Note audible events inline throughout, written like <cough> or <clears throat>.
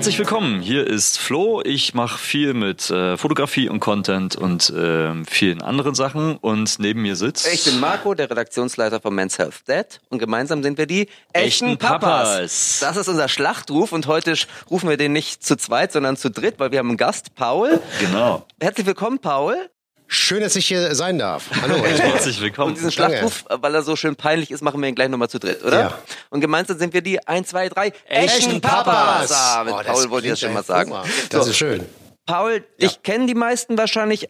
Herzlich willkommen. Hier ist Flo. Ich mache viel mit äh, Fotografie und Content und äh, vielen anderen Sachen. Und neben mir sitzt. Ich bin Marco, der Redaktionsleiter von Men's Health Dad. Und gemeinsam sind wir die Echten Papas. Das ist unser Schlachtruf. Und heute rufen wir den nicht zu zweit, sondern zu dritt, weil wir haben einen Gast, Paul. Genau. Herzlich willkommen, Paul. Schön, dass ich hier sein darf. Hallo. <laughs> Herzlich willkommen. Und diesen Schlachtruf, weil er so schön peinlich ist, machen wir ihn gleich nochmal zu dritt, oder? Ja. Und gemeinsam sind wir die 1, 2, 3 Echten Papas. Ah, mit Oh, das Paul wollte ich das schon mal sagen. Das So. ist schön. Paul, dich kennen die meisten wahrscheinlich äh,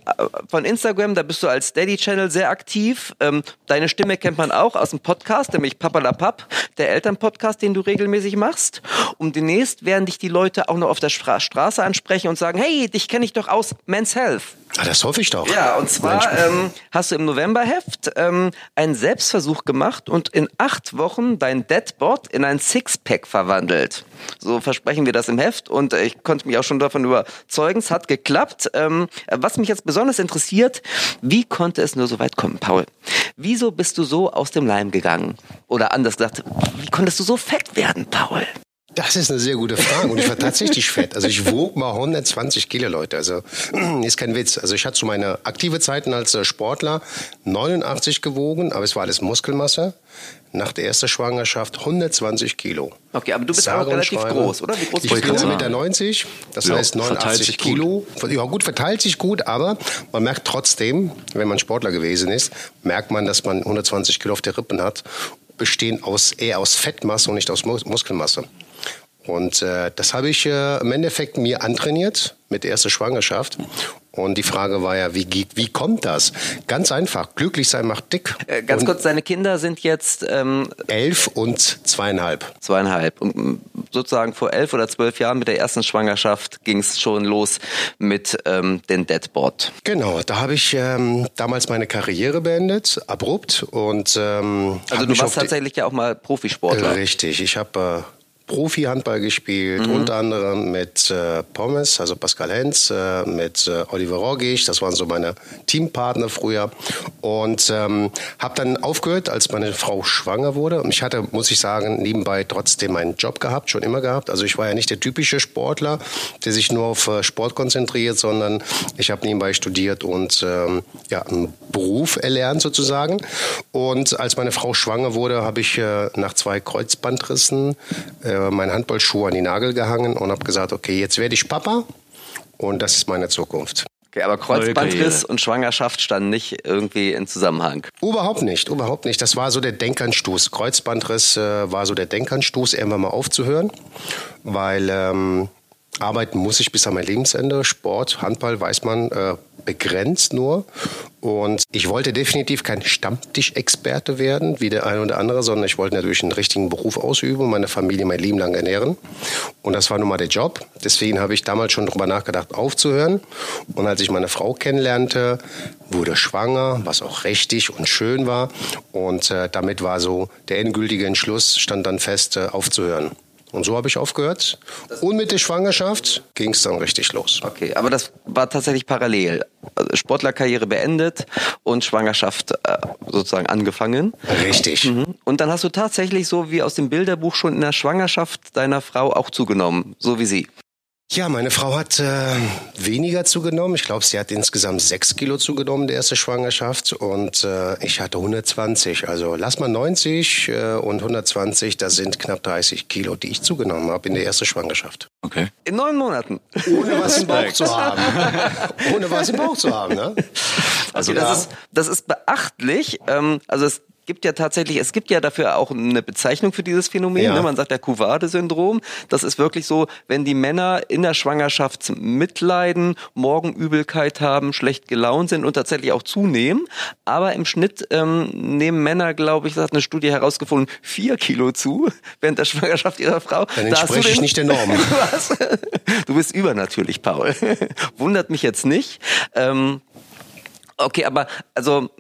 von Instagram, da bist du als Daddy-Channel sehr aktiv. Ähm, deine Stimme kennt man auch aus dem Podcast, nämlich Papalapap, der Elternpodcast, den du regelmäßig machst. Und demnächst werden dich die Leute auch noch auf der Stra Straße ansprechen und sagen, hey, dich kenne ich doch aus Men's Health. Ah, das hoffe ich doch. Ja, und zwar ähm, hast du im Novemberheft ähm, einen Selbstversuch gemacht und in acht Wochen dein Deadbot in ein Sixpack verwandelt. So versprechen wir das im Heft und äh, ich konnte mich auch schon davon überzeugen, hat geklappt. Ähm, was mich jetzt besonders interessiert, wie konnte es nur so weit kommen, Paul? Wieso bist du so aus dem Leim gegangen? Oder anders gesagt, wie konntest du so fett werden, Paul? Das ist eine sehr gute Frage. Und ich war tatsächlich fett. Also ich wog mal 120 Kilo, Leute. Also <clears throat> ist kein Witz. Also ich hatte zu meine aktive Zeiten als äh, Sportler 89 gewogen, aber es war alles Muskelmasse. Nach der ersten Schwangerschaft 120 Kilo. Okay, aber du bist Sage auch relativ schreibe. groß, oder? Wie groß ich bin du? 1,90 Meter, das Ja, heißt verteilt 89 sich gut. Kilo. Ja gut, verteilt sich gut, aber man merkt trotzdem, wenn man Sportler gewesen ist, merkt man, dass man 120 Kilo auf der Rippen hat, bestehen aus, eher aus Fettmasse und nicht aus Mus Muskelmasse. Und äh, das habe ich äh, im Endeffekt mir antrainiert mit der ersten Schwangerschaft. Und die Frage war ja, wie, geht- wie kommt das? Ganz einfach, glücklich sein macht dick. Äh, ganz und kurz, deine Kinder sind jetzt ähm, Elf und zweieinhalb. zweieinhalb. Und mm, sozusagen vor elf oder zwölf Jahren mit der ersten Schwangerschaft ging es schon los mit ähm, den Deadboard. Genau, da habe ich ähm, damals meine Karriere beendet, abrupt. Und, ähm, Also du warst tatsächlich ja auch mal Profisportler. Richtig, ich habe äh, Profi-Handball gespielt, Mhm. unter anderem mit äh, Pommes, also Pascal Hens, äh, mit äh, Oliver Rogisch, das waren so meine Teampartner früher. Und ähm, habe dann aufgehört, als meine Frau schwanger wurde. Und ich hatte, muss ich sagen, nebenbei trotzdem einen Job gehabt, schon immer gehabt. Also ich war ja nicht der typische Sportler, der sich nur auf äh, Sport konzentriert, sondern ich habe nebenbei studiert und ähm, ja, einen Beruf erlernt sozusagen. Und als meine Frau schwanger wurde, habe ich äh, nach zwei Kreuzbandrissen äh, meinen Handballschuh an die Nagel gehangen und habe gesagt, okay, jetzt werde ich Papa und das ist meine Zukunft. Okay, aber Kreuzbandriss und Schwangerschaft standen nicht irgendwie in Zusammenhang. Überhaupt nicht, überhaupt nicht. Das war so der Denkanstoß. Kreuzbandriss äh, war so der Denkanstoß, irgendwann mal aufzuhören, weil ähm, arbeiten muss ich bis an mein Lebensende. Sport, Handball, weiß man, äh, begrenzt nur. Und ich wollte definitiv kein Stammtischexperte werden, wie der eine oder andere, sondern ich wollte natürlich einen richtigen Beruf ausüben und meine Familie mein Leben lang ernähren. Und das war nun mal der Job. Deswegen habe ich damals schon darüber nachgedacht, aufzuhören. Und als ich meine Frau kennenlernte, wurde schwanger, was auch richtig und schön war. Und äh, damit war so der endgültige Entschluss, stand dann fest, äh, aufzuhören. Und so habe ich aufgehört. Und mit der Schwangerschaft ging es dann richtig los. Okay, aber das war tatsächlich parallel. Also Sportlerkarriere beendet und Schwangerschaft äh, sozusagen angefangen. Richtig. Mhm. Und dann hast du tatsächlich so wie aus dem Bilderbuch schon in der Schwangerschaft deiner Frau auch zugenommen, so wie sie. Ja, meine Frau hat äh, weniger zugenommen. Ich glaube, sie hat insgesamt sechs Kilo zugenommen, der erste Schwangerschaft. Und äh, ich hatte 120. Also lass mal 90 äh, und 120, das sind knapp 30 Kilo, die ich zugenommen habe in der ersten Schwangerschaft. Okay. In neun Monaten. Ohne was im Bauch zu haben. Ohne was im Bauch zu haben, ne? Also das, da, ist, das ist beachtlich. Ähm, also es gibt ja tatsächlich, es gibt ja dafür auch eine Bezeichnung für dieses Phänomen. Ja. Ne? Man sagt der Couvade-Syndrom. Das ist wirklich so, wenn die Männer in der Schwangerschaft mitleiden, Morgenübelkeit haben, schlecht gelaunt sind und tatsächlich auch zunehmen. Aber im Schnitt ähm, nehmen Männer, glaube ich, das hat eine Studie herausgefunden, vier Kilo zu während der Schwangerschaft ihrer Frau. Dann Da entspreche ich den- nicht der Norm. <laughs> Was? Du bist übernatürlich, Paul. <laughs> Wundert mich jetzt nicht. Ähm, okay, aber also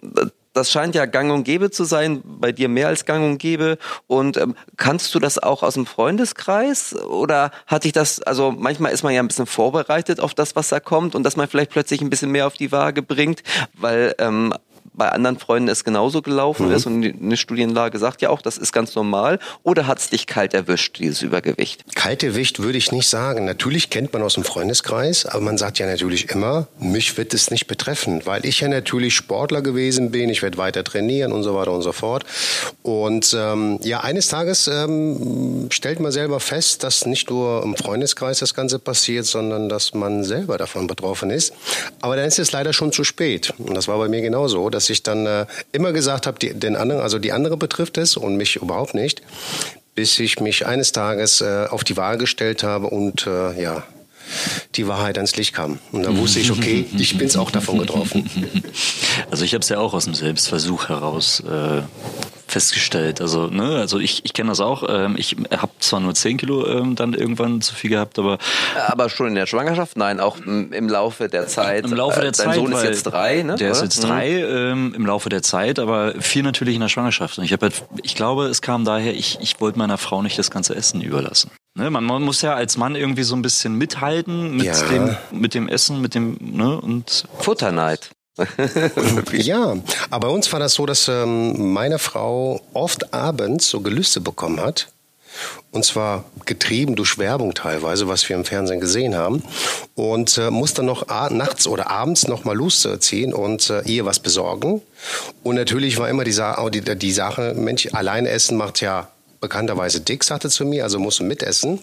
das scheint ja gang und gäbe zu sein, bei dir mehr als gang und gäbe. Und ähm, kannst du das auch aus dem Freundeskreis? Oder hat dich das, also manchmal ist man ja ein bisschen vorbereitet auf das, was da kommt und dass man vielleicht plötzlich ein bisschen mehr auf die Waage bringt, weil ähm, bei anderen Freunden es genauso gelaufen mhm. ist und eine Studienlage sagt ja auch, das ist ganz normal. Oder hat es dich kalt erwischt, dieses Übergewicht? Kalt erwischt würde ich nicht sagen. Natürlich kennt man aus dem Freundeskreis, aber man sagt ja natürlich immer, mich wird es nicht betreffen, weil ich ja natürlich Sportler gewesen bin, ich werde weiter trainieren und so weiter und so fort. Und ähm, ja, eines Tages ähm, stellt man selber fest, dass nicht nur im Freundeskreis das Ganze passiert, sondern dass man selber davon betroffen ist. Aber dann ist es leider schon zu spät. Und das war bei mir genauso, dass ich dann äh, immer gesagt habe, den anderen, also die andere betrifft es und mich überhaupt nicht, bis ich mich eines Tages äh, auf die Wahl gestellt habe und äh, ja, die Wahrheit ans Licht kam. Und dann wusste ich, okay, <laughs> ich bin es auch davon getroffen. Also ich habe es ja auch aus dem Selbstversuch heraus äh, festgestellt. Also, ne, also ich, ich kenne das auch. Ähm, ich habe zwar nur 10 Kilo ähm, dann irgendwann zu viel gehabt, aber. Aber schon in der Schwangerschaft? Nein, auch im Laufe der Zeit. Im Laufe der äh, Zeit. Dein Sohn ist jetzt drei, ne? Der ist jetzt mhm. drei ähm, im Laufe der Zeit, aber viel natürlich in der Schwangerschaft. Und ich habe halt, ich glaube, es kam daher, ich, ich wollte meiner Frau nicht das ganze Essen überlassen. Ne, man, man, muss ja als Mann irgendwie so ein bisschen mithalten mit, ja. dem, mit dem Essen, mit dem, ne, und. Futterneid. Ja, aber bei uns war das so, dass ähm, meine Frau oft abends so Gelüste bekommen hat. Und zwar getrieben durch Werbung teilweise, was wir im Fernsehen gesehen haben. Und äh, muss dann noch nachts oder abends noch mal losziehen und äh, ihr was besorgen. Und natürlich war immer die, Sa die, die Sache, Mensch, alleine essen macht ja bekannterweise dick, sagte zu mir, also musst du mitessen.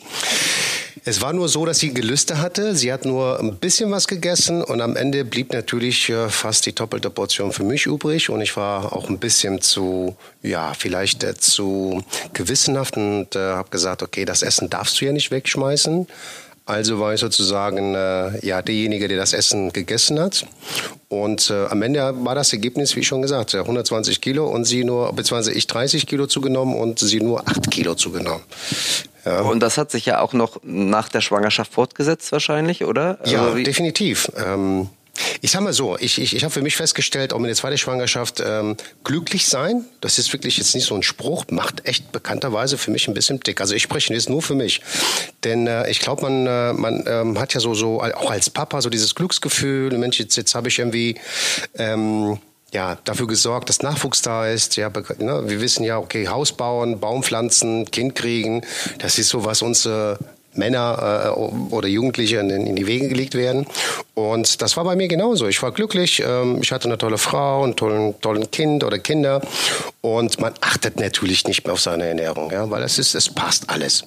Es war nur so, dass sie Gelüste hatte. Sie hat nur ein bisschen was gegessen und am Ende blieb natürlich äh, fast die doppelte Portion für mich übrig. Und ich war auch ein bisschen zu, ja, vielleicht äh, zu gewissenhaft und äh, habe gesagt, okay, das Essen darfst du ja nicht wegschmeißen. Also war ich sozusagen äh, ja derjenige, der das Essen gegessen hat. Und äh, am Ende war das Ergebnis, wie schon gesagt, 120 Kilo und sie nur, beziehungsweise ich 30 Kilo zugenommen und sie nur 8 Kilo zugenommen. Ja. Und das hat sich ja auch noch nach der Schwangerschaft fortgesetzt wahrscheinlich, oder? Ja, also definitiv. Ähm, ich sag mal so, ich, ich, ich habe für mich festgestellt, auch mit der zweiten Schwangerschaft, ähm, glücklich sein, das ist wirklich jetzt nicht so ein Spruch, macht echt bekannterweise für mich ein bisschen dick. Also ich spreche jetzt nur für mich. Denn äh, ich glaube, man, äh, man ähm, hat ja so, so, auch als Papa so dieses Glücksgefühl, Mensch, jetzt, jetzt habe ich irgendwie ähm, ja, dafür gesorgt, dass Nachwuchs da ist. Ja, ne, wir wissen ja, okay, Haus bauen, Baum pflanzen, Kind kriegen, das ist so, was unsere Männer äh, oder Jugendliche in, in, die Wege gelegt werden. Und das war bei mir genauso. Ich war glücklich, ähm, ich hatte eine tolle Frau, ein tollen, tollen Kind oder Kinder. Und man achtet natürlich nicht mehr auf seine Ernährung, ja, weil es ist, es passt alles.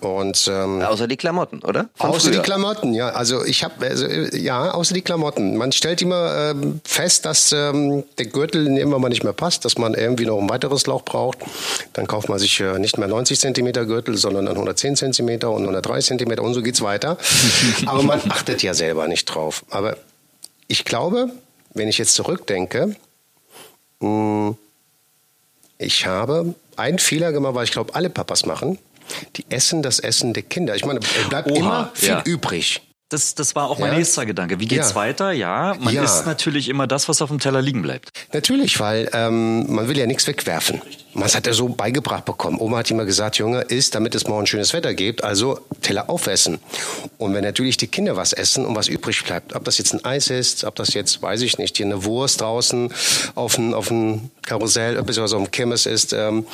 Und ähm, außer die Klamotten, oder? Von außer früher. die Klamotten, ja. Also ich habe, also, ja, außer die Klamotten. Man stellt immer ähm, fest, dass ähm, der Gürtel immer mal nicht mehr passt, dass man irgendwie noch ein weiteres Lauch braucht. Dann kauft man sich äh, nicht mehr 90 Zentimeter Gürtel, sondern dann 110 Zentimeter und 103 Zentimeter und so geht's weiter. <laughs> Aber man achtet ja selber nicht drauf. Aber ich glaube, wenn ich jetzt zurückdenke, hm, ich habe einen Fehler gemacht, weil ich glaube, alle Papas machen. Die essen das Essen der Kinder. Ich meine, es bleibt Oha, immer viel ja. übrig. Das, das war auch mein ja. nächster Gedanke. Wie geht's ja. weiter? Ja, man ja. isst natürlich immer das, was auf dem Teller liegen bleibt. Natürlich, weil ähm, man will ja nichts wegwerfen. Man hat ja so beigebracht bekommen. Oma hat immer gesagt, Junge, isst, damit es morgen schönes Wetter gibt. Also Teller aufessen. Und wenn natürlich die Kinder was essen und was übrig bleibt, ob das jetzt ein Eis ist, ob das jetzt, weiß ich nicht, hier eine Wurst draußen auf dem auf ein Karussell, beziehungsweise auf dem Kirmes ist, ähm,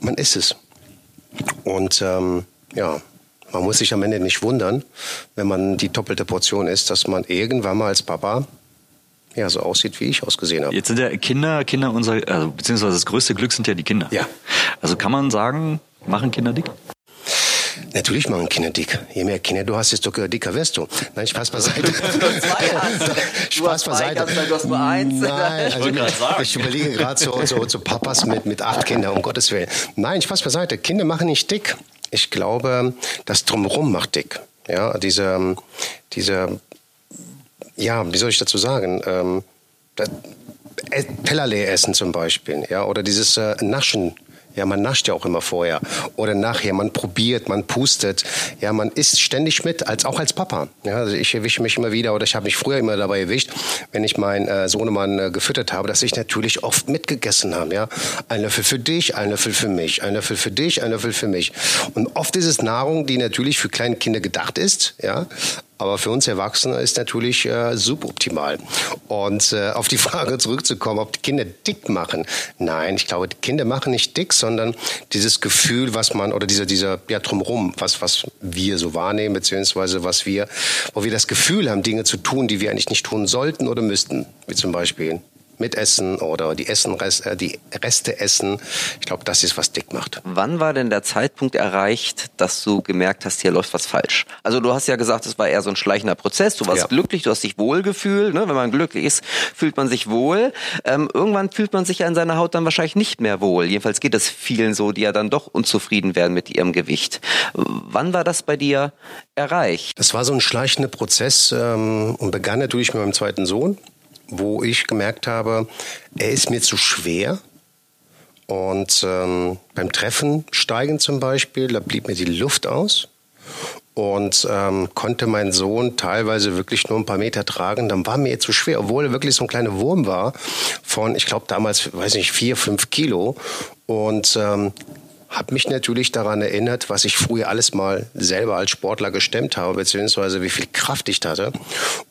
man isst es. Und ähm, ja, man muss sich am Ende nicht wundern, wenn man die doppelte Portion isst, dass man irgendwann mal als Papa ja, so aussieht, wie ich ausgesehen habe. Jetzt sind ja Kinder, Kinder unser, also, beziehungsweise das größte Glück sind ja die Kinder. Ja. Also kann man sagen, machen Kinder dick? Natürlich machen Kinder dick. Je mehr Kinder du hast, desto dicker wirst du. Nein, Spaß beiseite. <laughs> Spaß beiseite. Du hast nur eins. Nein, also ich überlege gerade so, so, so Papas mit, mit acht Kindern, um Gottes Willen. Nein, Spaß beiseite. Kinder machen nicht dick. Ich glaube, das Drumherum macht dick. Ja, diese, diese, ja, wie soll ich dazu sagen? Ähm, Teller leer essen zum Beispiel, ja, oder dieses äh, Naschen ja, man nascht ja auch immer vorher oder nachher. Man probiert, man pustet. Ja, man isst ständig mit, als auch als Papa. Ja, also ich erwische mich immer wieder oder ich habe mich früher immer dabei erwischt, wenn ich meinen äh, Sohnemann äh, gefüttert habe, dass ich natürlich oft mitgegessen habe. Ja, ein Löffel für dich, ein Löffel für mich, ein Löffel für dich, ein Löffel für mich. Und oft ist es Nahrung, die natürlich für kleine Kinder gedacht ist. Ja, aber für uns Erwachsene ist natürlich äh, suboptimal. Und äh, auf die <laughs> Frage zurückzukommen, ob die Kinder dick machen. Nein, ich glaube, die Kinder machen nicht dick, sondern dieses Gefühl, was man, oder dieser, dieser, ja, drumherum, was, was wir so wahrnehmen, beziehungsweise was wir, wo wir das Gefühl haben, Dinge zu tun, die wir eigentlich nicht tun sollten oder müssten. Wie zum Beispiel mitessen oder die, Essen, äh, die Reste essen. Ich glaube, das ist, was dick macht. Wann war denn der Zeitpunkt erreicht, dass du gemerkt hast, hier läuft was falsch? Also du hast ja gesagt, es war eher so ein schleichender Prozess. Du warst ja. glücklich, du hast dich wohlgefühlt. Ne? Wenn man glücklich ist, fühlt man sich wohl. Ähm, irgendwann fühlt man sich ja in seiner Haut dann wahrscheinlich nicht mehr wohl. Jedenfalls geht es vielen so, die ja dann doch unzufrieden werden mit ihrem Gewicht. Wann war das bei dir erreicht? Das war so ein schleichender Prozess ähm, und begann natürlich mit meinem zweiten Sohn wo ich gemerkt habe, er ist mir zu schwer. Und ähm, beim Treffen steigen zum Beispiel, da blieb mir die Luft aus und ähm, konnte mein Sohn teilweise wirklich nur ein paar Meter tragen. Dann war mir zu schwer, obwohl er wirklich so ein kleiner Wurm war von, ich glaube damals, weiß nicht, vier, fünf Kilo. Und ähm, habe mich natürlich daran erinnert, was ich früher alles mal selber als Sportler gestemmt habe, beziehungsweise wie viel Kraft ich hatte.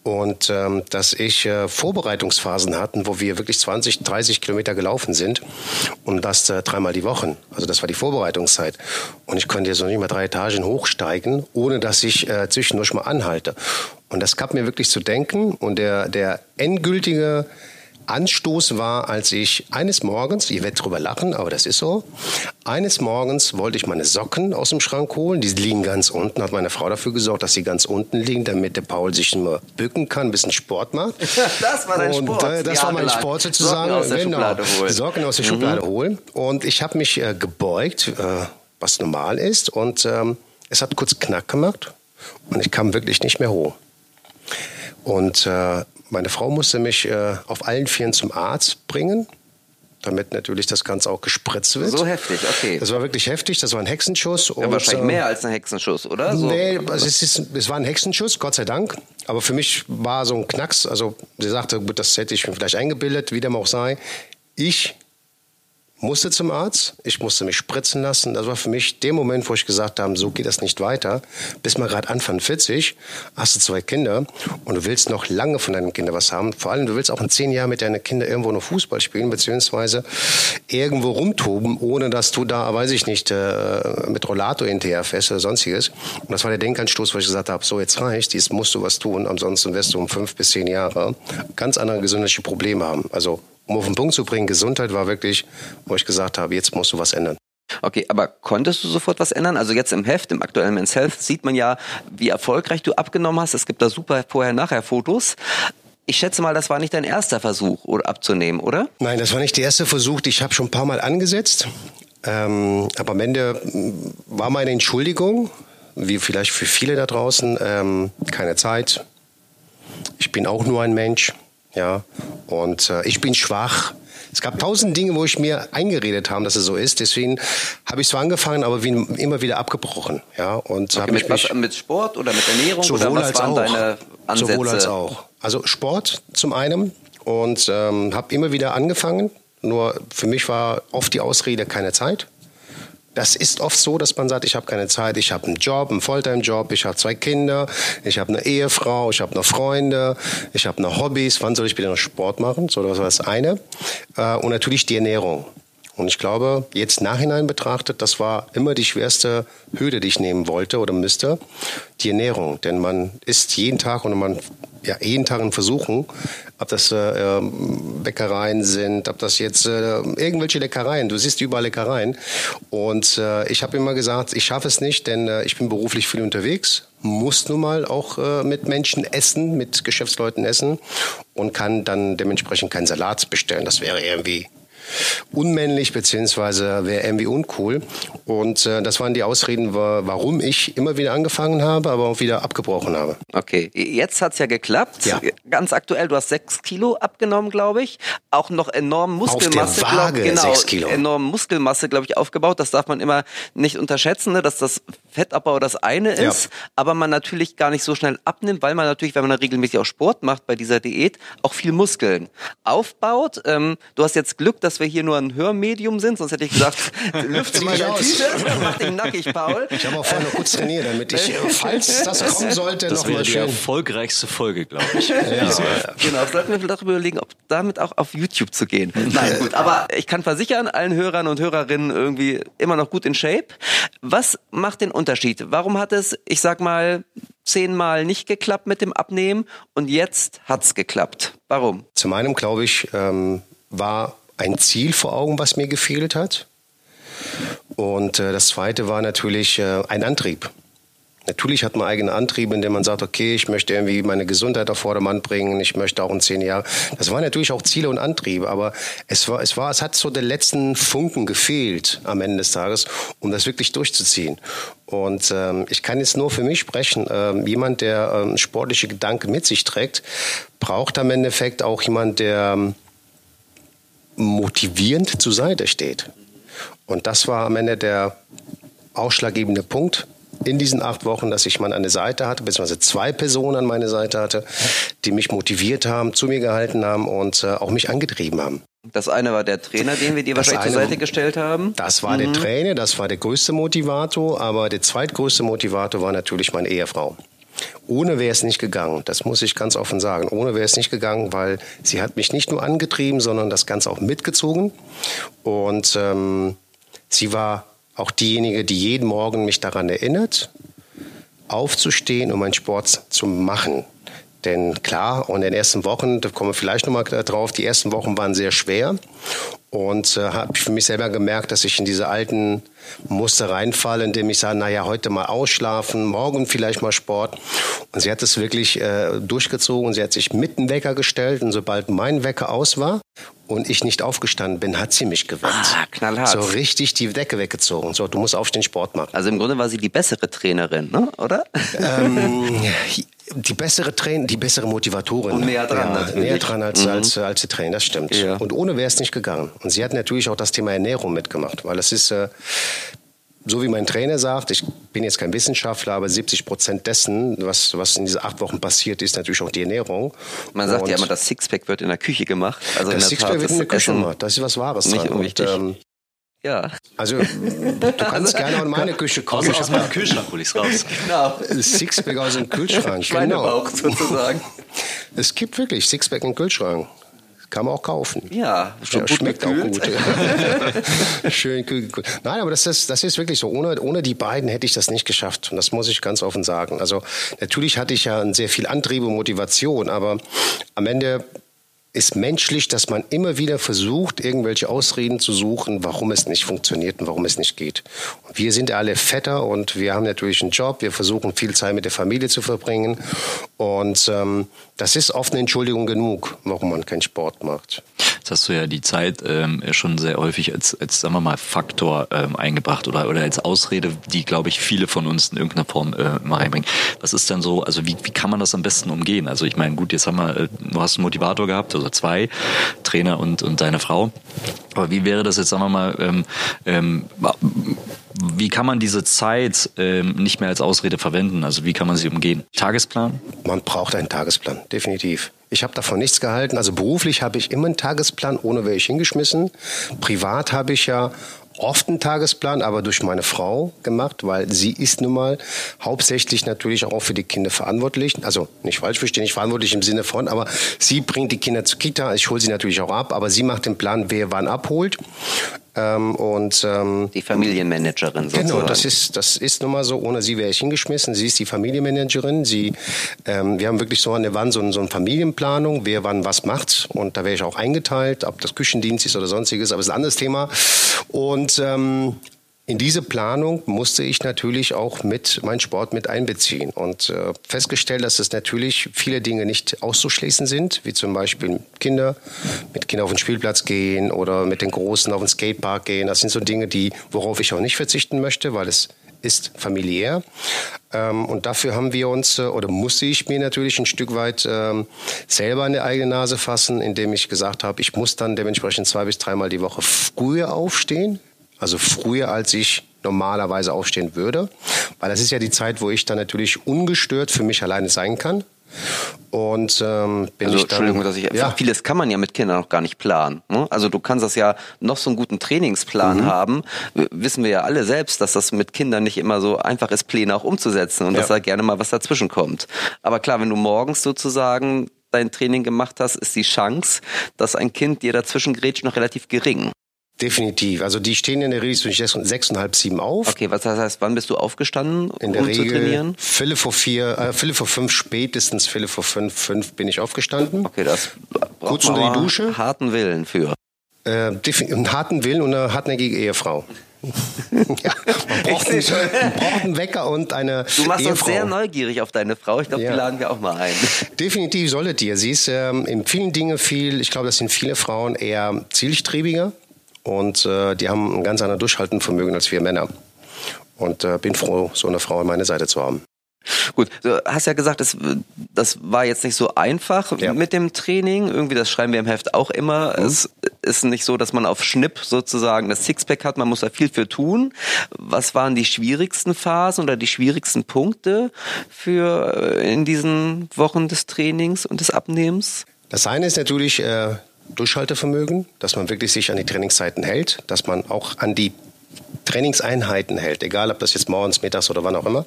Und ähm, dass ich äh, Vorbereitungsphasen hatten, wo wir wirklich 20, 30 Kilometer gelaufen sind und das äh, dreimal die Woche. Also das war die Vorbereitungszeit. Und ich konnte jetzt noch nicht mal drei Etagen hochsteigen, ohne dass ich äh, zwischendurch mal anhalte. Und das gab mir wirklich zu denken. Und der, der endgültige Anstoß war, als ich eines Morgens, ihr werdet drüber lachen, aber das ist so, eines Morgens wollte ich meine Socken aus dem Schrank holen. Die liegen ganz unten, hat meine Frau dafür gesorgt, dass sie ganz unten liegen, damit der Paul sich nur bücken kann, ein bisschen Sport macht. <laughs> das war dein Sport. Und, äh, das war mein Sport sozusagen. Socken aus der genau, Schublade holen. Socken aus der mhm. Schublade holen. Und ich habe mich äh, gebeugt, äh, was normal ist. Und ähm, es hat kurz Knack gemacht. Und ich kam wirklich nicht mehr hoch. Und äh, meine Frau musste mich äh, auf allen Vieren zum Arzt bringen, damit natürlich das Ganze auch gespritzt wird. So heftig, okay. Das war wirklich heftig, das war ein Hexenschuss. Ja, und, wahrscheinlich äh, mehr als ein Hexenschuss, oder? So. Nee, also es, ist, es war ein Hexenschuss, Gott sei Dank. Aber für mich war so ein Knacks, also sie sagte, gut, das hätte ich mir vielleicht eingebildet, wie dem auch sei. Ich musste zum Arzt, ich musste mich spritzen lassen. Das war für mich der Moment, wo ich gesagt habe, so geht das nicht weiter. Bis mal gerade Anfang 40, hast du zwei Kinder und du willst noch lange von deinen Kindern was haben. Vor allem, du willst auch in zehn Jahren mit deinen Kindern irgendwo noch Fußball spielen, beziehungsweise irgendwo rumtoben, ohne dass du da, weiß ich nicht, äh, mit Rollator hinterher fährst oder sonstiges. Und das war der Denkanstoß, wo ich gesagt habe, so jetzt reicht, jetzt musst du was tun, ansonsten wirst du um fünf bis zehn Jahre ganz andere gesundheitliche Probleme haben. Also um auf den Punkt zu bringen, Gesundheit war wirklich, wo ich gesagt habe, jetzt musst du was ändern. Okay, aber konntest du sofort was ändern? Also jetzt im Heft, im aktuellen Men's Health, sieht man ja, wie erfolgreich du abgenommen hast. Es gibt da super Vorher-Nachher-Fotos. Ich schätze mal, das war nicht dein erster Versuch oder abzunehmen, oder? Nein, das war nicht der erste Versuch. Ich habe schon ein paar Mal angesetzt. Ähm, aber am Ende war meine Entschuldigung, wie vielleicht für viele da draußen, ähm, keine Zeit. Ich bin auch nur ein Mensch. Ja, und äh, ich bin schwach. Es gab tausend Dinge, wo ich mir eingeredet habe, dass es so ist. Deswegen habe ich zwar angefangen, aber wie, immer wieder abgebrochen. Ja, und okay, mit, was, mit Sport oder mit Ernährung sowohl oder was als waren auch. deine Ansätze? Sowohl als auch. Also Sport zum einen und ähm, habe immer wieder angefangen. Nur für mich war oft die Ausrede keine Zeit. Das ist oft so, dass man sagt, ich habe keine Zeit, ich habe einen Job, einen Volltime-Job, ich habe zwei Kinder, ich habe eine Ehefrau, ich habe noch Freunde, ich habe noch Hobbys. Wann soll ich wieder noch Sport machen? So, das war das eine. Äh, und natürlich die Ernährung. Und ich glaube, jetzt nachhinein betrachtet, das war immer die schwerste Hürde, die ich nehmen wollte oder müsste, die Ernährung. Denn man isst jeden Tag und man ja jeden Tag in Versuchen, ob das äh, ähm, Bäckereien sind, ob das jetzt äh, irgendwelche Leckereien. Du siehst überall Leckereien. Und äh, ich habe immer gesagt, ich schaffe es nicht, denn äh, ich bin beruflich viel unterwegs, muss nun mal auch äh, mit Menschen essen, mit Geschäftsleuten essen und kann dann dementsprechend keinen Salat bestellen. Das wäre irgendwie unmännlich beziehungsweise wäre irgendwie uncool. Und äh, das waren die Ausreden, warum ich immer wieder angefangen habe, aber auch wieder abgebrochen habe. Okay, jetzt hat's ja geklappt. Ja. Ganz aktuell, du hast sechs Kilo abgenommen, glaube ich. Auch noch enorm Muskelmasse. Auf der Waage glaub, genau, sechs Kilo. enorm Muskelmasse, glaube ich, aufgebaut. Das darf man immer nicht unterschätzen, ne? dass das Fettabbau das eine ist, ja. aber man natürlich gar nicht so schnell abnimmt, weil man natürlich, wenn man regelmäßig auch Sport macht bei dieser Diät, auch viel Muskeln aufbaut. Ähm, du hast jetzt Glück, dass dass wir hier nur ein Hörmedium sind, sonst hätte ich gesagt, <laughs> lüfte mal dein T-Shirt, mach dich nackig, Paul. Ich habe auch vorhin noch kurz trainiert, damit ich, falls das kommen sollte, Das wäre nochmal die schön. erfolgreichste Folge, glaube ich. <laughs> Ja, Genau, sollten wir vielleicht darüber überlegen, ob damit auch auf YouTube zu gehen. Nein, gut, aber ich kann versichern, allen Hörern und Hörerinnen irgendwie immer noch gut in Shape. Was macht den Unterschied? Warum hat es, ich sag mal, zehnmal nicht geklappt mit dem Abnehmen und jetzt hat's geklappt? Warum? Zum einen, glaube ich, ähm, war ein Ziel vor Augen, was mir gefehlt hat. Und äh, das zweite war natürlich äh, ein Antrieb. Natürlich hat man eigene Antriebe, indem man sagt, okay, ich möchte irgendwie meine Gesundheit auf Vordermann bringen, ich möchte auch in zehn Jahren. Das waren natürlich auch Ziele und Antriebe, aber es war, es war, es hat so der letzten Funken gefehlt am Ende des Tages, um das wirklich durchzuziehen. Und ähm, ich kann jetzt nur für mich sprechen. Ähm, jemand, der ähm, sportliche Gedanken mit sich trägt, braucht am Endeffekt auch jemand, der ähm, motivierend zur Seite steht. Und das war am Ende der ausschlaggebende Punkt in diesen acht Wochen, dass ich mal eine Seite hatte, beziehungsweise zwei Personen an meine Seite hatte, die mich motiviert haben, zu mir gehalten haben und äh, auch mich angetrieben haben. Das eine war der Trainer, den wir dir Das wahrscheinlich zur eine- Seite gestellt haben. Das war der Trainer, das war der größte Motivator, aber der zweitgrößte Motivator war natürlich meine Ehefrau. Ohne wäre es nicht gegangen, das muss ich ganz offen sagen. Ohne wäre es nicht gegangen, weil sie hat mich nicht nur angetrieben, sondern das Ganze auch mitgezogen. Und ähm, sie war auch diejenige, die jeden Morgen mich daran erinnert, aufzustehen und meinen Sport zu machen. Denn klar, und in den ersten Wochen, da kommen wir vielleicht nochmal drauf, die ersten Wochen waren sehr schwer. Und äh, habe ich für mich selber gemerkt, dass ich in diese alten Muster reinfalle, indem ich sage, naja, heute mal ausschlafen, morgen vielleicht mal Sport. Und sie hat es wirklich äh, durchgezogen. Sie hat sich mit dem Wecker gestellt und sobald mein Wecker aus war und ich nicht aufgestanden bin, hat sie mich geweckt. Ah, knallhart. So richtig die Decke weggezogen. So, du musst aufstehen, Sport machen. Also im Grunde war sie die bessere Trainerin, ne? oder? Ähm, <laughs> die bessere Train die bessere Motivatorin. Und näher dran ja. Mhm. Näher dran als, als, als die Trainer, das stimmt. Ja. Und ohne wäre es nicht gegangen. Und sie hat natürlich auch das Thema Ernährung mitgemacht, weil es ist, äh, so wie mein Trainer sagt, ich bin jetzt kein Wissenschaftler, aber 70 Prozent dessen, was, was in diesen acht Wochen passiert, ist natürlich auch die Ernährung. Man sagt Und ja immer, das Sixpack wird in der Küche gemacht. Also in das der Sixpack Tat wird in der Küche gemacht. Das ist was Wahres Nicht dran. unwichtig. Und, ähm, Ja, also, du <laughs> kannst gerne auch in meine Küche kommen. Aus, aus meinem Kühlschrank hole ich's raus. genau. Sixpack aus dem Kühlschrank. <laughs> Schweinebauch genau. sozusagen. <laughs> Es gibt wirklich Sixpack im Kühlschrank. Kann man auch kaufen. Ja, Ja, schmeckt auch gut. <laughs> Schön kühl gekühlt. Nein, aber das ist, das ist wirklich so. Ohne, ohne die beiden hätte ich das nicht geschafft. Und das muss ich ganz offen sagen. Also natürlich hatte ich ja sehr viel Antrieb und Motivation, aber am Ende ist menschlich, dass man immer wieder versucht, irgendwelche Ausreden zu suchen, warum es nicht funktioniert und warum es nicht geht. Wir sind alle Vetter und wir haben natürlich einen Job. Wir versuchen viel Zeit mit der Familie zu verbringen. Und ähm, das ist oft eine Entschuldigung genug, warum man keinen Sport macht. Jetzt hast du ja die Zeit ähm, schon sehr häufig als, als sagen wir mal, Faktor ähm, eingebracht oder, oder als Ausrede, die, glaube ich, viele von uns in irgendeiner Form äh, mal reinbringen. Was ist denn so, also wie, wie kann man das am besten umgehen? Also ich meine, gut, jetzt haben wir, äh, du hast einen Motivator gehabt, also zwei, Trainer und, und deine Frau. Aber wie wäre das jetzt, sagen wir mal, ähm, ähm, wie kann man diese Zeit ähm, nicht mehr als Ausrede verwenden? Also wie kann man sie umgehen? Tagesplan? Man braucht einen Tagesplan, definitiv. Ich habe davon nichts gehalten. Also beruflich habe ich immer einen Tagesplan, ohne wäre ich hingeschmissen. Privat habe ich ja oft einen Tagesplan, aber durch meine Frau gemacht, weil sie ist nun mal hauptsächlich natürlich auch für die Kinder verantwortlich. Also nicht falsch verstehen, nicht verantwortlich im Sinne von, aber sie bringt die Kinder zur Kita. Ich hole sie natürlich auch ab, aber sie macht den Plan, wer wann abholt. Ähm, und ähm, Die Familienmanagerin sozusagen. Genau, das ist, das ist nun mal so. Ohne sie wäre ich hingeschmissen. Sie ist die Familienmanagerin. Sie, ähm, wir haben wirklich so an der Wand so, ein- so eine Familienplanung, wer wann was macht. Und da wäre ich auch eingeteilt, ob das Küchendienst ist oder sonstiges. Aber es ist ein anderes Thema. Und ähm, in diese Planung musste ich natürlich auch mit meinen Sport mit einbeziehen und äh, festgestellt, dass es natürlich viele Dinge nicht auszuschließen sind, wie zum Beispiel Kinder mit Kindern auf den Spielplatz gehen oder mit den Großen auf den Skatepark gehen. Das sind so Dinge, die worauf ich auch nicht verzichten möchte, weil es ist familiär. Ähm, und dafür haben wir uns, äh, oder musste ich mir natürlich ein Stück weit ähm, selber in die eigene Nase fassen, indem ich gesagt habe, ich muss dann dementsprechend zwei bis dreimal die Woche früher aufstehen. Also früher, als ich normalerweise aufstehen würde. Weil das ist ja die Zeit, wo ich dann natürlich ungestört für mich alleine sein kann. Und ähm, bin Also, ich dann, Entschuldigung, dass ich ja, vieles kann man ja mit Kindern noch gar nicht planen. Ne? Also du kannst das ja noch so einen guten Trainingsplan Mhm. haben. W- Wissen wir ja alle selbst, dass das mit Kindern nicht immer so einfach ist, Pläne auch umzusetzen und Ja. dass da gerne mal was dazwischen kommt. Aber klar, wenn du morgens sozusagen dein Training gemacht hast, ist die Chance, dass ein Kind dir dazwischen grätscht, noch relativ gering. Definitiv. Also die stehen in der Regel zwischen sechs und halb sieben auf. Okay, was das heißt, wann bist du aufgestanden, In der um zu Regel trainieren? Viertel vor vier, äh, Viertel vor fünf, spätestens Viertel vor fünf, fünf bin ich aufgestanden. Okay, das braucht Kurz unter die Dusche. harten Willen für. Äh, einen harten Willen und eine hartnäckige Ehefrau. <laughs> ja, man braucht, einen, man braucht einen Wecker und eine Du machst uns Ehefrau. sehr neugierig auf deine Frau. Ich glaube, Ja. die laden wir auch mal ein. <laughs> Definitiv solltet ihr. Sie ist ähm, in vielen Dingen viel, ich glaube, das sind viele Frauen eher zielstrebiger und äh, die haben ein ganz anderes Durchhaltenvermögen als wir Männer. Und äh, bin froh, so eine Frau an meiner Seite zu haben. Gut, du hast ja gesagt, das, das war jetzt nicht so einfach Ja. mit dem Training. Irgendwie, das schreiben wir im Heft auch immer. Mhm. Es ist nicht so, dass man auf Schnipp sozusagen das Sixpack hat. Man muss da viel für tun. Was waren die schwierigsten Phasen oder die schwierigsten Punkte für äh, in diesen Wochen des Trainings und des Abnehmens? Das eine ist natürlich äh, Durchhaltevermögen, dass man wirklich sich an die Trainingszeiten hält, dass man auch an die Trainingseinheiten hält, egal ob das jetzt morgens, mittags oder wann auch immer.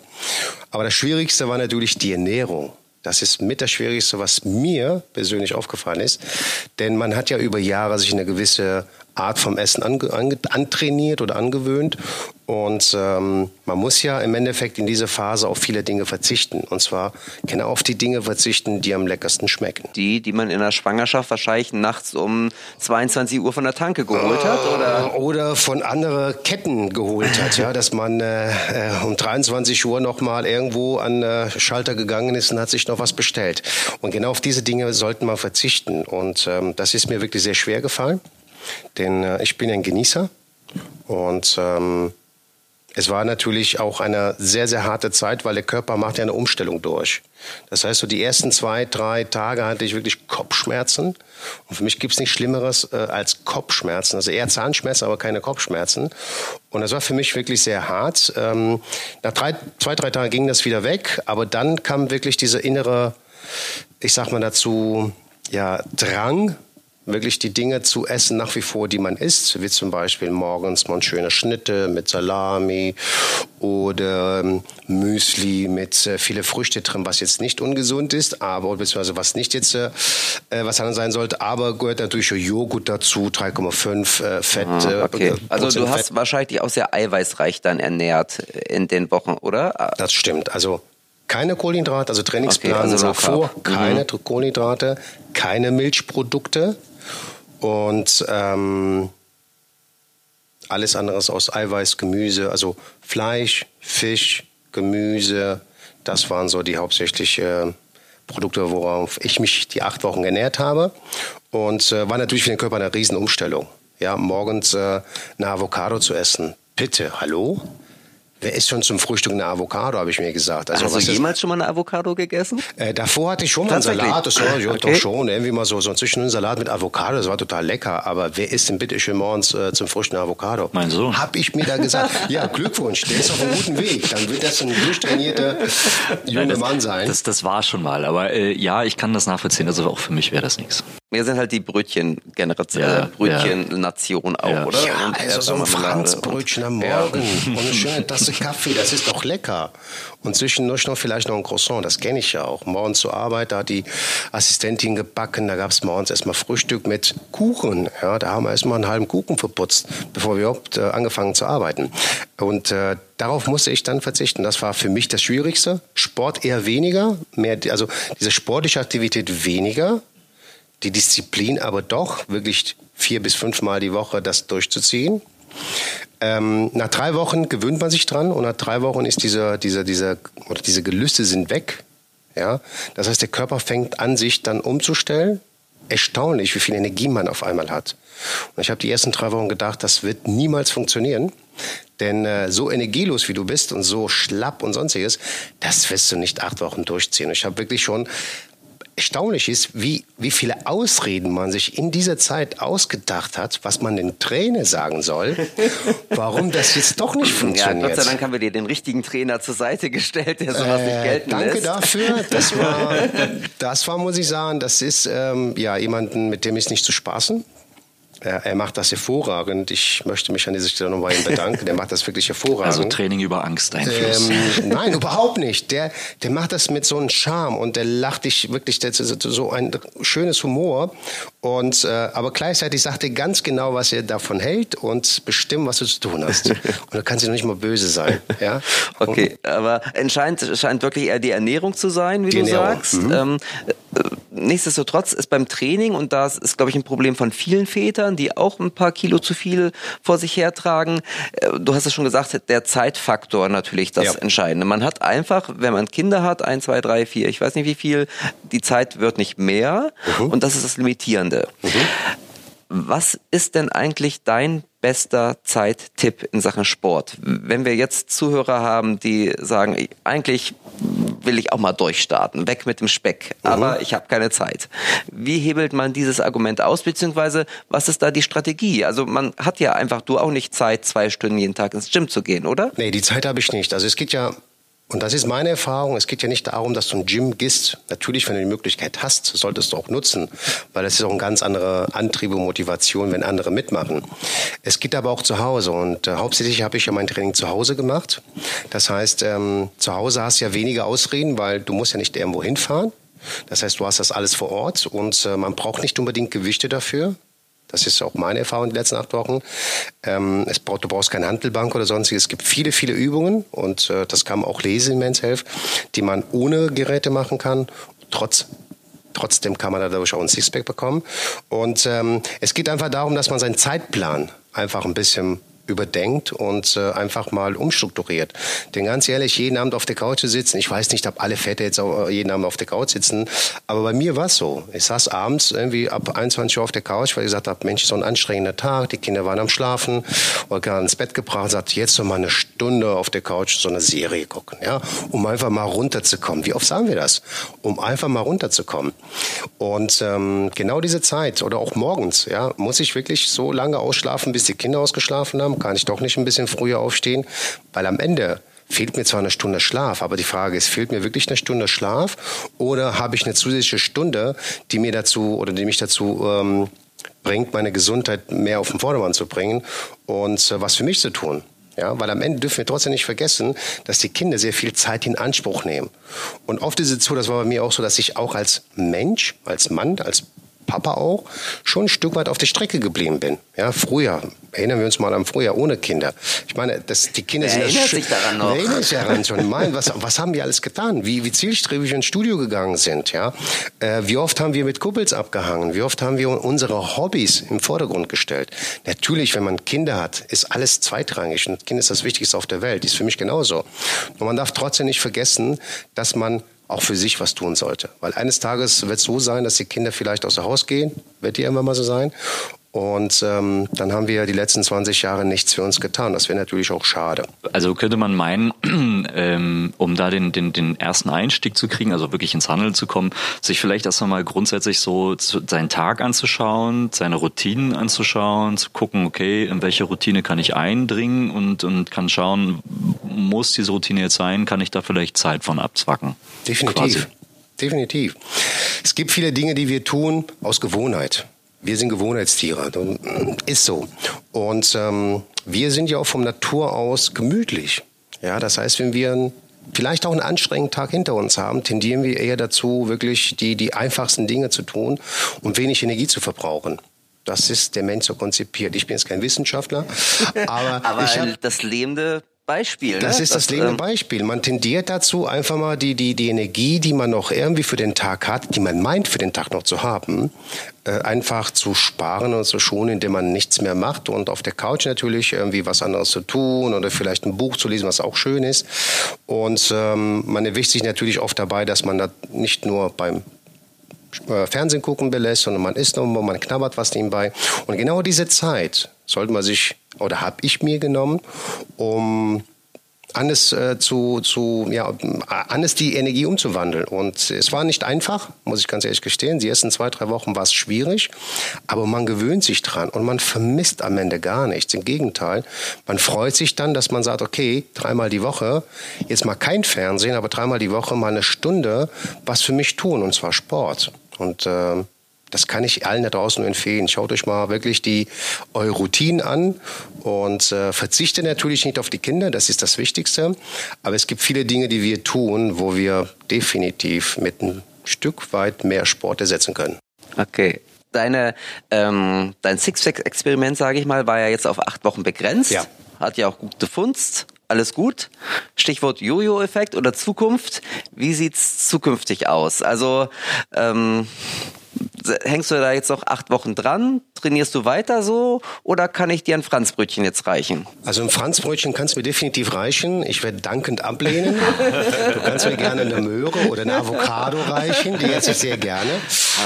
Aber das Schwierigste war natürlich die Ernährung. Das ist mit das Schwierigste, was mir persönlich aufgefallen ist. Denn man hat ja über Jahre sich eine gewisse Art vom Essen ange, ange, antrainiert oder angewöhnt. Und ähm, man muss ja im Endeffekt in dieser Phase auf viele Dinge verzichten. Und zwar genau auf die Dinge verzichten, die am leckersten schmecken. Die, die man in der Schwangerschaft wahrscheinlich nachts um 22 Uhr von der Tanke geholt hat? Oder? oder von anderen Ketten geholt hat, ja, dass man äh, äh, um 23 Uhr noch mal irgendwo an äh, Schalter gegangen ist und hat sich noch was bestellt. Und genau auf diese Dinge sollten wir verzichten. Und ähm, das ist mir wirklich sehr schwer gefallen, denn äh, ich bin ein Genießer und ähm, es war natürlich auch eine sehr, sehr harte Zeit, weil der Körper macht ja eine Umstellung durch. Das heißt, so die ersten zwei, drei Tage hatte ich wirklich Kopfschmerzen. Und für mich gibt's nichts Schlimmeres äh, als Kopfschmerzen. Also eher Zahnschmerzen, aber keine Kopfschmerzen. Und das war für mich wirklich sehr hart. Ähm, nach drei, zwei, drei Tagen ging das wieder weg. Aber dann kam wirklich diese innere, ich sag mal dazu, ja, Drang, wirklich die Dinge zu essen nach wie vor, die man isst, wie zum Beispiel morgens mal schöne Schnitte mit Salami oder ähm, Müsli mit äh, viele Früchte drin, was jetzt nicht ungesund ist, aber beziehungsweise was nicht jetzt äh, äh, was dann sein sollte, aber gehört natürlich Joghurt dazu, 3,5 äh, Fett. äh, Okay. Also du hast wahrscheinlich dich auch sehr eiweißreich dann ernährt in den Wochen, oder? Das stimmt. Also keine Kohlenhydrate, also Trainingsplan Okay, also vor, keine Kohlenhydrate, keine Milchprodukte und ähm, alles anderes aus Eiweiß, Gemüse, also Fleisch, Fisch, Gemüse, das waren so die hauptsächlich äh, Produkte, worauf ich mich die acht Wochen ernährt habe. Und äh, war natürlich für den Körper eine Riesenumstellung. Ja, morgens äh, eine Avocado zu essen. Bitte, hallo? Wer isst schon zum Frühstück eine Avocado, habe ich mir gesagt. Hast du was ist- jemals schon mal eine Avocado gegessen? äh, davor hatte ich schon mal einen? Salat, das war ja Okay. doch schon, irgendwie mal so, so ein zwischendurch Salat mit Avocado, das war total lecker. Aber wer isst denn bitte schön morgens äh, zum Frühstück eine Avocado? Mein Sohn. Hab ich mir da gesagt, <laughs> ja, Glückwunsch, der ist auf einem guten Weg. Dann wird das ein durchtrainierter junger Mann sein. Das, das war schon mal, aber äh, ja, ich kann das nachvollziehen. Also auch für mich wäre das nichts. Wir sind halt die Brötchen-Generation, Ja, äh, Brötchen-Nation auch, Ja. oder? ja, Und also so ein Marmelade Franzbrötchen am Ja. Morgen und eine schöne Tasse Kaffee, das ist doch lecker. Und zwischendurch noch vielleicht noch ein Croissant, das kenne ich ja auch. Morgens zur Arbeit, da hat die Assistentin gebacken, da gab es morgens erstmal Frühstück mit Kuchen. Ja, da haben wir erstmal einen halben Kuchen verputzt, bevor wir überhaupt äh, angefangen zu arbeiten. Und äh, darauf musste ich dann verzichten. Das war für mich das Schwierigste. Sport eher weniger, mehr, also diese sportliche Aktivität weniger, die Disziplin aber doch wirklich vier bis fünfmal die Woche das durchzuziehen. Ähm, nach drei Wochen gewöhnt man sich dran und nach drei Wochen ist diese, diese, diese, oder diese Gelüste sind weg. Ja? Das heißt, der Körper fängt an, sich dann umzustellen. Erstaunlich, wie viel Energie man auf einmal hat. Und ich habe die ersten drei Wochen gedacht, das wird niemals funktionieren. Denn äh, so energielos wie du bist und so schlapp und sonstiges, das wirst du nicht acht Wochen durchziehen. Ich habe wirklich schon erstaunlich ist, wie, wie viele Ausreden man sich in dieser Zeit ausgedacht hat, was man den Trainer sagen soll, <laughs> warum das jetzt doch nicht funktioniert. Ja, Gott sei Dank haben wir dir den richtigen Trainer zur Seite gestellt, der sowas äh, nicht gelten danke lässt. Danke dafür. Das war, <laughs> das war, muss ich sagen, das ist ähm, ja jemanden, mit dem ist nicht zu spaßen. Er, macht das hervorragend. Ich möchte mich an dieser Stelle nochmal bei ihm bedanken. Der macht das wirklich hervorragend. Also Training über Angst Einfluss. Ähm, nein, überhaupt nicht. Der, der macht das mit so einem Charme und der lacht dich wirklich, der so ein schönes Humor. Und, äh, aber gleichzeitig sagt er ganz genau, was er davon hält und bestimmt, was du zu tun hast. <laughs> und du kannst noch nicht mal böse sein. Ja? Okay, aber entscheidend scheint wirklich eher die Ernährung zu sein, wie du Ernährung. sagst. Mhm. Ähm, äh, nichtsdestotrotz ist beim Training, und das ist, glaube ich, ein Problem von vielen Vätern, die auch ein paar Kilo zu viel vor sich hertragen. Äh, du hast es schon gesagt, der Zeitfaktor natürlich das ja. Entscheidende. Man hat einfach, wenn man Kinder hat, ein, zwei, drei, vier, ich weiß nicht wie viel, die Zeit wird nicht mehr. Mhm. Und das ist das Limitierende. Mhm. Was ist denn eigentlich dein bester Zeittipp in Sachen Sport? Wenn wir jetzt Zuhörer haben, die sagen, eigentlich will ich auch mal durchstarten, weg mit dem Speck, mhm. aber ich habe keine Zeit. Wie hebelt man dieses Argument aus, beziehungsweise was ist da die Strategie? Also man hat ja einfach, du auch nicht Zeit, zwei Stunden jeden Tag ins Gym zu gehen, oder? Nee, die Zeit habe ich nicht. Also es geht ja und das ist meine Erfahrung. Es geht ja nicht darum, dass du ein Gym gehst. Natürlich, wenn du die Möglichkeit hast, solltest du auch nutzen, weil das ist auch eine ganz andere Antrieb und Motivation, wenn andere mitmachen. Es geht aber auch zu Hause und äh, hauptsächlich habe ich ja mein Training zu Hause gemacht. Das heißt, ähm, zu Hause hast du ja weniger Ausreden, weil du musst ja nicht irgendwo hinfahren. Das heißt, du hast das alles vor Ort und äh, man braucht nicht unbedingt Gewichte dafür. Das ist auch meine Erfahrung in den letzten acht Wochen. Ähm, es braucht, du brauchst keine Handelbank oder sonstiges. Es gibt viele, viele Übungen und äh, das kann man auch lesen in Men's Health, die man ohne Geräte machen kann, trotz Trotzdem kann man dadurch auch ein Sixpack bekommen. Und ähm, es geht einfach darum, dass man seinen Zeitplan einfach ein bisschen überdenkt und äh, einfach mal umstrukturiert. Denn ganz ehrlich, jeden Abend auf der Couch zu sitzen, ich weiß nicht, ob alle Väter jetzt auch jeden Abend auf der Couch sitzen, aber bei mir war es so. Ich saß abends irgendwie ab 21 Uhr auf der Couch, weil ich gesagt habe, Mensch, so ein anstrengender Tag, die Kinder waren am Schlafen, oder gerade ins Bett gebracht und sagte, jetzt noch mal eine Stunde auf der Couch so eine Serie gucken, ja, um einfach mal runterzukommen. Wie oft sagen wir das? Um einfach mal runterzukommen. Und ähm, genau diese Zeit oder auch morgens, ja, muss ich wirklich so lange ausschlafen, bis die Kinder ausgeschlafen haben kann ich doch nicht ein bisschen früher aufstehen? Weil am Ende fehlt mir zwar eine Stunde Schlaf, aber die Frage ist, fehlt mir wirklich eine Stunde Schlaf oder habe ich eine zusätzliche Stunde, die mir dazu oder die mich dazu ähm, bringt, meine Gesundheit mehr auf den Vordermann zu bringen und äh, was für mich zu tun? Ja, weil am Ende dürfen wir trotzdem nicht vergessen, dass die Kinder sehr viel Zeit in Anspruch nehmen. Und oft ist es so, das war bei mir auch so, dass ich auch als Mensch, als Mann, als Papa auch, schon ein Stück weit auf der Strecke geblieben bin. Ja, früher, erinnern wir uns mal an früher ohne Kinder. Ich meine, das, die Kinder sind erinnert sich daran noch. Erinnert sich daran schon. Mein, was, was haben wir alles getan? Wie, wie zielstrebig wir ins Studio gegangen sind, ja? Äh, wie oft haben wir mit Kuppels abgehangen? Wie oft haben wir unsere Hobbys im Vordergrund gestellt? Natürlich, wenn man Kinder hat, ist alles zweitrangig. Und Kind ist das Wichtigste auf der Welt. Ist für mich genauso. Und man darf trotzdem nicht vergessen, dass man auch für sich was tun sollte. Weil eines Tages wird es so sein, dass die Kinder vielleicht aus dem Haus gehen, wird die irgendwann mal so sein. Und ähm, dann haben wir die letzten 20 Jahre nichts für uns getan. Das wäre natürlich auch schade. Also könnte man meinen, <clears throat> ähm, um da den, den, den ersten Einstieg zu kriegen, also wirklich ins Handeln zu kommen, sich vielleicht erst einmal grundsätzlich so zu, seinen Tag anzuschauen, seine Routinen anzuschauen, zu gucken, okay, in welche Routine kann ich eindringen und, und kann schauen, muss diese Routine jetzt sein, kann ich da vielleicht Zeit von abzwacken. Definitiv. Quasi. Definitiv. Es gibt viele Dinge, die wir tun aus Gewohnheit. Wir sind Gewohnheitstiere, ist so. Und ähm, wir sind ja auch vom Natur aus gemütlich. Ja, das heißt, wenn wir vielleicht auch einen anstrengenden Tag hinter uns haben, tendieren wir eher dazu, wirklich die, die einfachsten Dinge zu tun und wenig Energie zu verbrauchen. Das ist der Mensch so konzipiert. Ich bin jetzt kein Wissenschaftler, <laughs> aber, aber hab, das lebende Beispiel. Das ne? ist das, das lebende ähm, Beispiel. Man tendiert dazu, einfach mal die, die, die Energie, die man noch irgendwie für den Tag hat, die man meint für den Tag noch zu haben, einfach zu sparen und zu schonen, indem man nichts mehr macht und auf der Couch natürlich irgendwie was anderes zu tun oder vielleicht ein Buch zu lesen, was auch schön ist. Und ähm, man erwischt sich natürlich oft dabei, dass man da nicht nur beim äh, Fernsehen gucken belässt, sondern man isst noch, man knabbert was nebenbei. Und genau diese Zeit sollte man sich oder habe ich mir genommen, um anders äh, zu, zu ja, anders die Energie umzuwandeln. Und es war nicht einfach, muss ich ganz ehrlich gestehen. Die ersten zwei, drei Wochen war es schwierig, aber man gewöhnt sich dran und man vermisst am Ende gar nichts. Im Gegenteil, man freut sich dann, dass man sagt, okay, dreimal die Woche, jetzt mal kein Fernsehen, aber dreimal die Woche mal eine Stunde was für mich tun, und zwar Sport. Und äh, das kann ich allen da draußen empfehlen. Schaut euch mal wirklich die eure Routinen an und äh, verzichte natürlich nicht auf die Kinder, das ist das Wichtigste. Aber es gibt viele Dinge, die wir tun, wo wir definitiv mit ein Stück weit mehr Sport ersetzen können. Okay. Deine, ähm, dein Sixpack-Experiment, sage ich mal, war ja jetzt auf acht Wochen begrenzt. Ja. Hat ja auch gut gefunzt. Alles gut. Stichwort Jojo-Effekt oder Zukunft. Wie sieht's zukünftig aus? Also ähm, hängst du da jetzt noch acht Wochen dran? Trainierst du weiter so oder kann ich dir ein Franzbrötchen jetzt reichen? Also ein Franzbrötchen kann es mir definitiv reichen. Ich werde dankend ablehnen. Du kannst mir gerne eine Möhre oder eine Avocado reichen, die esse ich sehr gerne.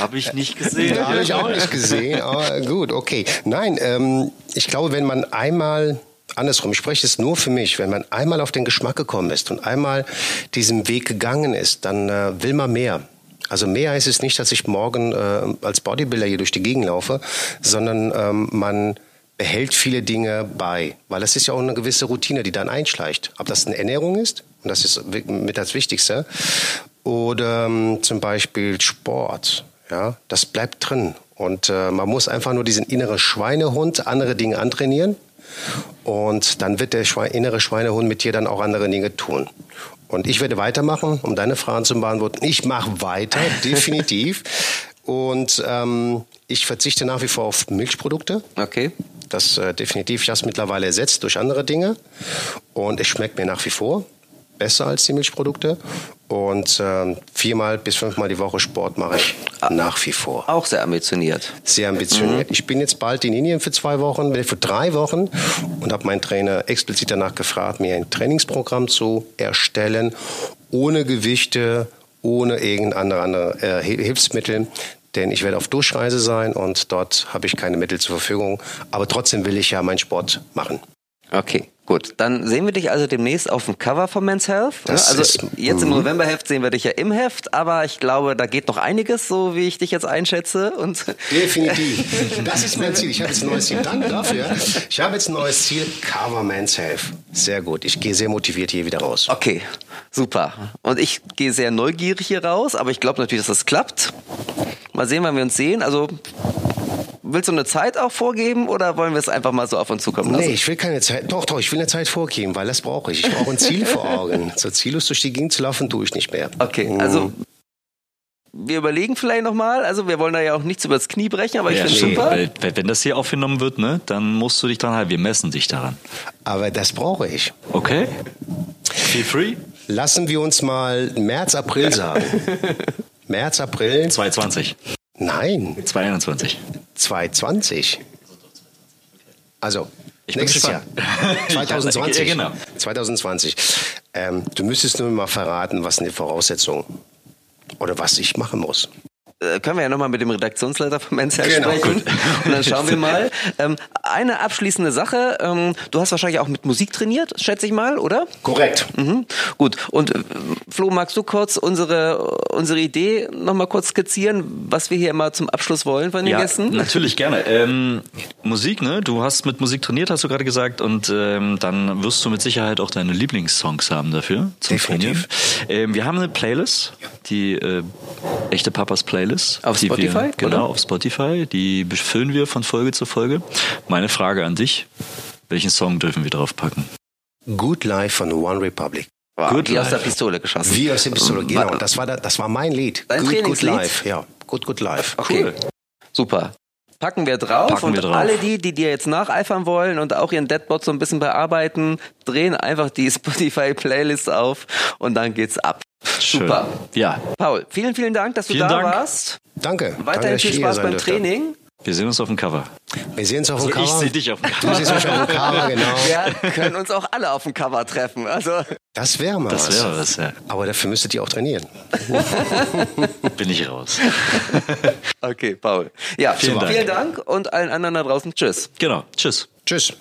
Habe ich nicht gesehen. Habe ich auch nicht gesehen, aber gut, okay. Nein, ähm, ich glaube, wenn man einmal andersrum, ich spreche es nur für mich, wenn man einmal auf den Geschmack gekommen ist und einmal diesen Weg gegangen ist, dann äh, will man mehr. Also mehr heißt es nicht, dass ich morgen äh, als Bodybuilder hier durch die Gegend laufe, sondern ähm, man behält viele Dinge bei, weil das ist ja auch eine gewisse Routine, die dann einschleicht. Ob das eine Ernährung ist, und das ist mit das Wichtigste, oder ähm, zum Beispiel Sport, ja, das bleibt drin. Und äh, man muss einfach nur diesen inneren Schweinehund andere Dinge antrainieren. Und dann wird der Schwe innere Schweinehund mit dir dann auch andere Dinge tun. Und ich werde weitermachen, um deine Fragen zu beantworten. Ich mache weiter, <laughs> definitiv. Und ähm, ich verzichte nach wie vor auf Milchprodukte. Okay. Das äh, definitiv, ich habe es mittlerweile ersetzt durch andere Dinge. Und es schmeckt mir nach wie vor besser als die Milchprodukte. Und äh, viermal bis fünfmal die Woche Sport mache ich nach wie vor. Auch sehr ambitioniert. Sehr ambitioniert. Mhm. Ich bin jetzt bald in Indien für zwei Wochen, für drei Wochen und habe meinen Trainer explizit danach gefragt, mir ein Trainingsprogramm zu erstellen, ohne Gewichte, ohne irgendein andere äh, Hilfsmittel. Denn ich werde auf Durchreise sein und dort habe ich keine Mittel zur Verfügung. Aber trotzdem will ich ja meinen Sport machen. Okay, gut. Dann sehen wir dich also demnächst auf dem Cover von Men's Health. Das also ist, jetzt im mhm. Novemberheft sehen wir dich ja im Heft, aber ich glaube, da geht noch einiges, so wie ich dich jetzt einschätze. Und <laughs> Definitiv. Das ist mein Ziel. Ich habe jetzt ein neues Ziel. Danke dafür. Ich habe jetzt ein neues Ziel. Cover Men's Health. Sehr gut. Ich gehe sehr motiviert hier wieder raus. Okay, super. Und ich gehe sehr neugierig hier raus, aber ich glaube natürlich, dass das klappt. Mal sehen, wann wir uns sehen. Also willst du eine Zeit auch vorgeben oder wollen wir es einfach mal so auf uns zukommen lassen? Nee, ich will keine Zeit. Doch, doch, ich will eine Zeit vorgeben, weil das brauche ich. Ich brauche ein Ziel vor Augen. <laughs> So ziellos durch die Gegend zu laufen, tue ich nicht mehr. Okay, also wir überlegen vielleicht nochmal. Also wir wollen da ja auch nichts übers Knie brechen, aber ich Ja, finde nee, super. weil, wenn das hier aufgenommen wird, ne, dann musst du dich dran halten. Wir messen dich daran. Aber das brauche ich. Okay? Feel free? Lassen wir uns mal März, April sagen. <laughs> März, April. 220. Nein, 221. 220. Also, Ich nächstes Jahr. <laughs> gespannt. 2020. Ja, genau. 2020. Ähm, du müsstest nur mal verraten, was sind die Voraussetzungen oder was ich machen muss. Äh, können wir ja nochmal mit dem Redaktionsleiter von Men's Health Genau, sprechen. gut. Und dann schauen wir <laughs> mal. Ähm, eine abschließende Sache. Ähm, du hast wahrscheinlich auch mit Musik trainiert, schätze ich mal, oder? Korrekt. Mhm. Gut. Und äh, Flo, magst du kurz unsere, unsere Idee nochmal kurz skizzieren, was wir hier immer zum Abschluss wollen von den Ja, Gästen? natürlich gerne. Ähm, Musik, ne? Du hast mit Musik trainiert, hast du gerade gesagt, und ähm, dann wirst du mit Sicherheit auch deine Lieblingssongs haben dafür. Zum Definitiv. Ähm, wir haben eine Playlist, die äh, echte Papas Playlist. Auf die Spotify, Wir, genau, oder? auf Spotify. Die befüllen wir von Folge zu Folge. Meine Frage an dich: Welchen Song dürfen wir draufpacken? Good Life von One Republic. Wow, Good wie aus Life. der Pistole geschossen. Wie aus der Pistole, genau. Das war, da- das war mein Lied. Dein good, good? Life. Ja, Good, Good Life. Okay. Cool. Super. Packen wir drauf Packen und wir drauf. alle die, die dir jetzt nacheifern wollen und auch ihren Deadbot so ein bisschen bearbeiten, drehen einfach die <laughs> Spotify-Playlist auf und dann geht's ab. Schön. Super. Ja, Paul, vielen, vielen Dank, dass du Vielen da Dank. warst. Danke. Weiterhin viel Spaß beim. Training. wir sehen uns auf dem Cover. Wir sehen uns auf dem Also Cover. ich sehe dich auf dem Du Cover. siehst mich auf dem Cover, genau. <laughs> Wir können uns auch alle auf dem Cover treffen. Also Das wäre mal Das was. wäre was, ja. Aber dafür müsstet ihr auch trainieren. <laughs> Bin ich raus. <laughs> Okay, Paul. Ja, Vielen. Dank. vielen Dank und allen anderen da draußen. Tschüss. Genau. Tschüss. Tschüss.